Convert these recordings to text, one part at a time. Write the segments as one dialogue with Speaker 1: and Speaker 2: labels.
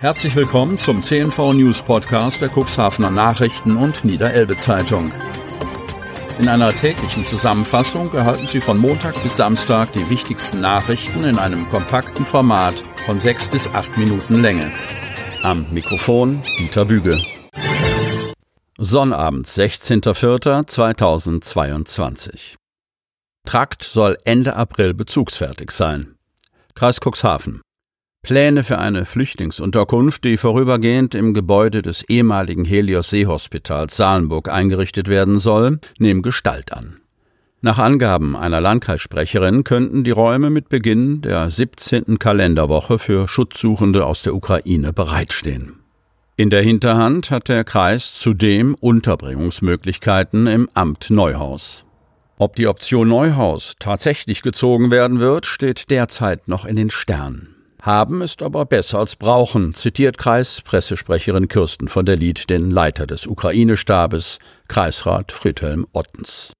Speaker 1: Herzlich willkommen zum CNV News Podcast der Cuxhavener Nachrichten und Niederelbe Zeitung. In einer täglichen Zusammenfassung erhalten Sie von Montag bis Samstag die wichtigsten Nachrichten in einem kompakten Format von sechs bis acht Minuten Länge. Am Mikrofon Dieter Büge. Sonnabend, 16.04.2022. Trakt soll Ende April bezugsfertig sein. Kreis Cuxhaven. Pläne für eine Flüchtlingsunterkunft, die vorübergehend im Gebäude des ehemaligen Helios Seehospitals Salenburg eingerichtet werden soll, nehmen Gestalt an. Nach Angaben einer Landkreissprecherin könnten die Räume mit Beginn der 17. Kalenderwoche für Schutzsuchende aus der Ukraine bereitstehen. In der Hinterhand hat der Kreis zudem Unterbringungsmöglichkeiten im Amt Neuhaus. Ob die Option Neuhaus tatsächlich gezogen werden wird, steht derzeit noch in den Sternen. Haben ist aber besser als brauchen, zitiert Kreispressesprecherin Kirsten von der Lied den Leiter des Ukraine-Stabes, Kreisrat Friedhelm Ottens.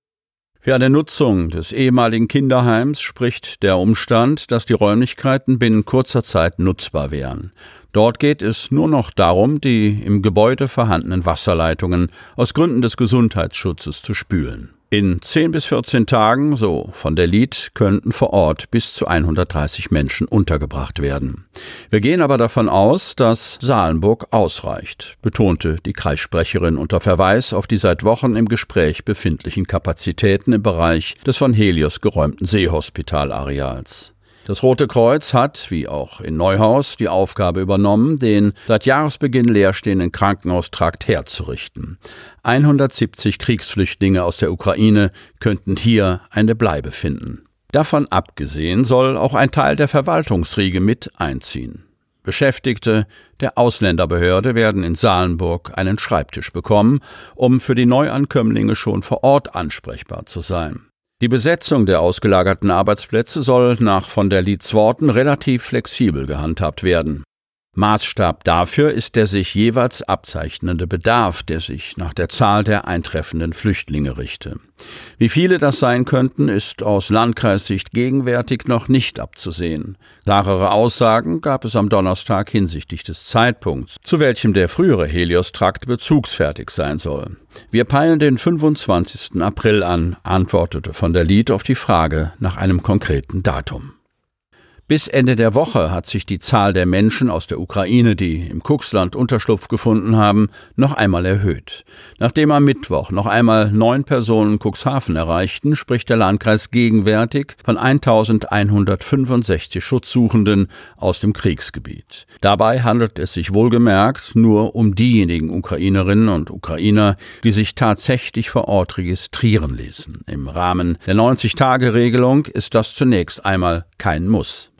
Speaker 1: Für eine Nutzung des ehemaligen Kinderheims spricht der Umstand, dass die Räumlichkeiten binnen kurzer Zeit nutzbar wären. Dort geht es nur noch darum, die im Gebäude vorhandenen Wasserleitungen aus Gründen des Gesundheitsschutzes zu spülen. In 10 bis 14 Tagen, so von der Lied, könnten vor Ort bis zu 130 Menschen untergebracht werden. Wir gehen aber davon aus, dass Salenburg ausreicht, betonte die Kreissprecherin unter Verweis auf die seit Wochen im Gespräch befindlichen Kapazitäten im Bereich des von Helios geräumten Seehospitalareals. Das Rote Kreuz hat, wie auch in Neuhaus, die Aufgabe übernommen, den seit Jahresbeginn leerstehenden Krankenhaustrakt herzurichten. 170 Kriegsflüchtlinge aus der Ukraine könnten hier eine Bleibe finden. Davon abgesehen soll auch ein Teil der Verwaltungsriege mit einziehen. Beschäftigte der Ausländerbehörde werden in Salenburg einen Schreibtisch bekommen, um für die Neuankömmlinge schon vor Ort ansprechbar zu sein. Die Besetzung der ausgelagerten Arbeitsplätze soll nach von der Leeds Worten relativ flexibel gehandhabt werden. Maßstab dafür ist der sich jeweils abzeichnende Bedarf, der sich nach der Zahl der eintreffenden Flüchtlinge richte. Wie viele das sein könnten, ist aus Landkreissicht gegenwärtig noch nicht abzusehen. Klarere Aussagen gab es am Donnerstag hinsichtlich des Zeitpunkts, zu welchem der frühere Helios-Trakt bezugsfertig sein soll. Wir peilen den 25. April an, antwortete von der Lied auf die Frage nach einem konkreten Datum. Bis Ende der Woche hat sich die Zahl der Menschen aus der Ukraine, die im Kuxland Unterschlupf gefunden haben, noch einmal erhöht. Nachdem am Mittwoch noch einmal neun Personen Cuxhaven erreichten, spricht der Landkreis gegenwärtig von 1165 Schutzsuchenden aus dem Kriegsgebiet. Dabei handelt es sich wohlgemerkt nur um diejenigen Ukrainerinnen und Ukrainer, die sich tatsächlich vor Ort registrieren ließen. Im Rahmen der 90-Tage-Regelung ist das zunächst einmal kein Muss.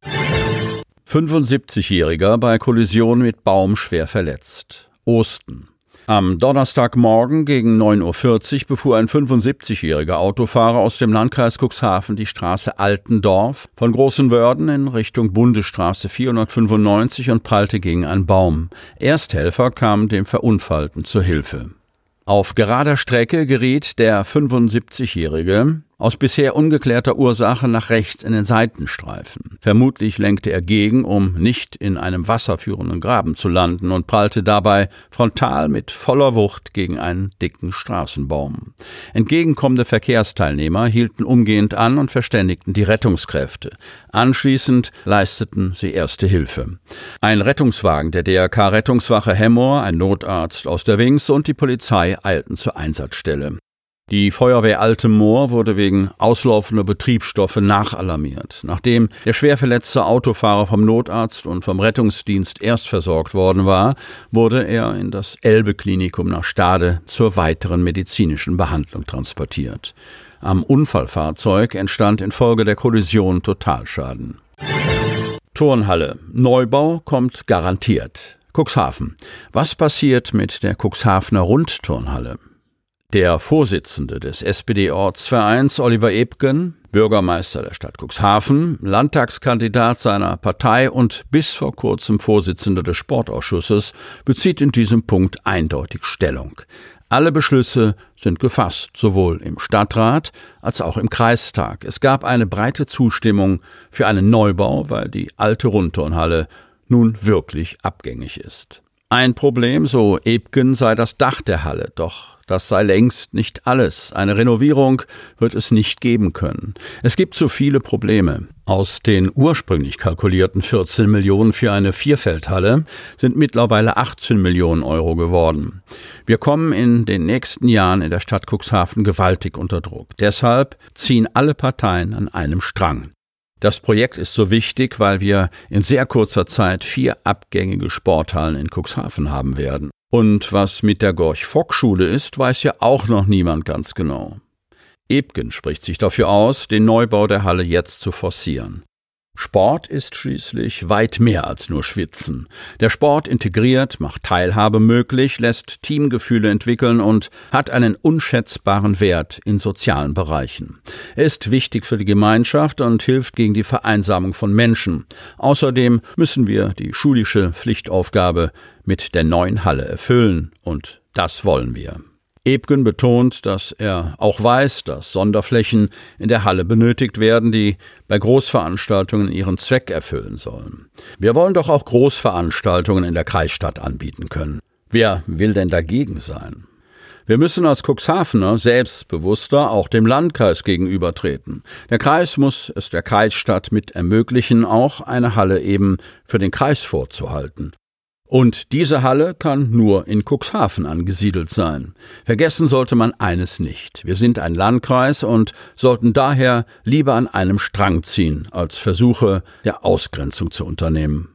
Speaker 1: 75-Jähriger bei Kollision mit Baum schwer verletzt. Osten. Am Donnerstagmorgen gegen 9.40 Uhr befuhr ein 75-jähriger Autofahrer aus dem Landkreis Cuxhaven die Straße Altendorf von Großenwörden in Richtung Bundesstraße 495 und prallte gegen einen Baum. Ersthelfer kamen dem Verunfallten zur Hilfe. Auf gerader Strecke geriet der 75-Jährige aus bisher ungeklärter Ursache nach rechts in den Seitenstreifen. Vermutlich lenkte er gegen, um nicht in einem wasserführenden Graben zu landen und prallte dabei frontal mit voller Wucht gegen einen dicken Straßenbaum. Entgegenkommende Verkehrsteilnehmer hielten umgehend an und verständigten die Rettungskräfte. Anschließend leisteten sie erste Hilfe. Ein Rettungswagen der DRK Rettungswache Hemmoor, ein Notarzt aus der Wings und die Polizei eilten zur Einsatzstelle. Die Feuerwehr Alte Moor wurde wegen auslaufender Betriebsstoffe nachalarmiert. Nachdem der schwer verletzte Autofahrer vom Notarzt und vom Rettungsdienst erst versorgt worden war, wurde er in das Elbe-Klinikum nach Stade zur weiteren medizinischen Behandlung transportiert. Am Unfallfahrzeug entstand infolge der Kollision Totalschaden. Turnhalle. Neubau kommt garantiert. Cuxhaven. Was passiert mit der Cuxhavener Rundturnhalle? Der Vorsitzende des SPD-Ortsvereins, Oliver Ebgen, Bürgermeister der Stadt Cuxhaven, Landtagskandidat seiner Partei und bis vor kurzem Vorsitzender des Sportausschusses, bezieht in diesem Punkt eindeutig Stellung. Alle Beschlüsse sind gefasst, sowohl im Stadtrat als auch im Kreistag. Es gab eine breite Zustimmung für einen Neubau, weil die alte Rundturnhalle nun wirklich abgängig ist. Ein Problem, so Ebgen, sei das Dach der Halle, doch das sei längst nicht alles. Eine Renovierung wird es nicht geben können. Es gibt zu viele Probleme. Aus den ursprünglich kalkulierten 14 Millionen für eine Vierfeldhalle sind mittlerweile 18 Millionen Euro geworden. Wir kommen in den nächsten Jahren in der Stadt Cuxhaven gewaltig unter Druck. Deshalb ziehen alle Parteien an einem Strang. Das Projekt ist so wichtig, weil wir in sehr kurzer Zeit vier abgängige Sporthallen in Cuxhaven haben werden. Und was mit der Gorch-Fock-Schule ist, weiß ja auch noch niemand ganz genau. Ebgen spricht sich dafür aus, den Neubau der Halle jetzt zu forcieren. Sport ist schließlich weit mehr als nur Schwitzen. Der Sport integriert, macht Teilhabe möglich, lässt Teamgefühle entwickeln und hat einen unschätzbaren Wert in sozialen Bereichen. Er ist wichtig für die Gemeinschaft und hilft gegen die Vereinsamung von Menschen. Außerdem müssen wir die schulische Pflichtaufgabe mit der neuen Halle erfüllen und das wollen wir. Ebgen betont, dass er auch weiß, dass Sonderflächen in der Halle benötigt werden, die bei Großveranstaltungen ihren Zweck erfüllen sollen. Wir wollen doch auch Großveranstaltungen in der Kreisstadt anbieten können. Wer will denn dagegen sein? Wir müssen als Cuxhavener selbstbewusster auch dem Landkreis gegenübertreten. Der Kreis muss es der Kreisstadt mit ermöglichen, auch eine Halle eben für den Kreis vorzuhalten. Und diese Halle kann nur in Cuxhaven angesiedelt sein. Vergessen sollte man eines nicht. Wir sind ein Landkreis und sollten daher lieber an einem Strang ziehen, als Versuche der Ausgrenzung zu unternehmen.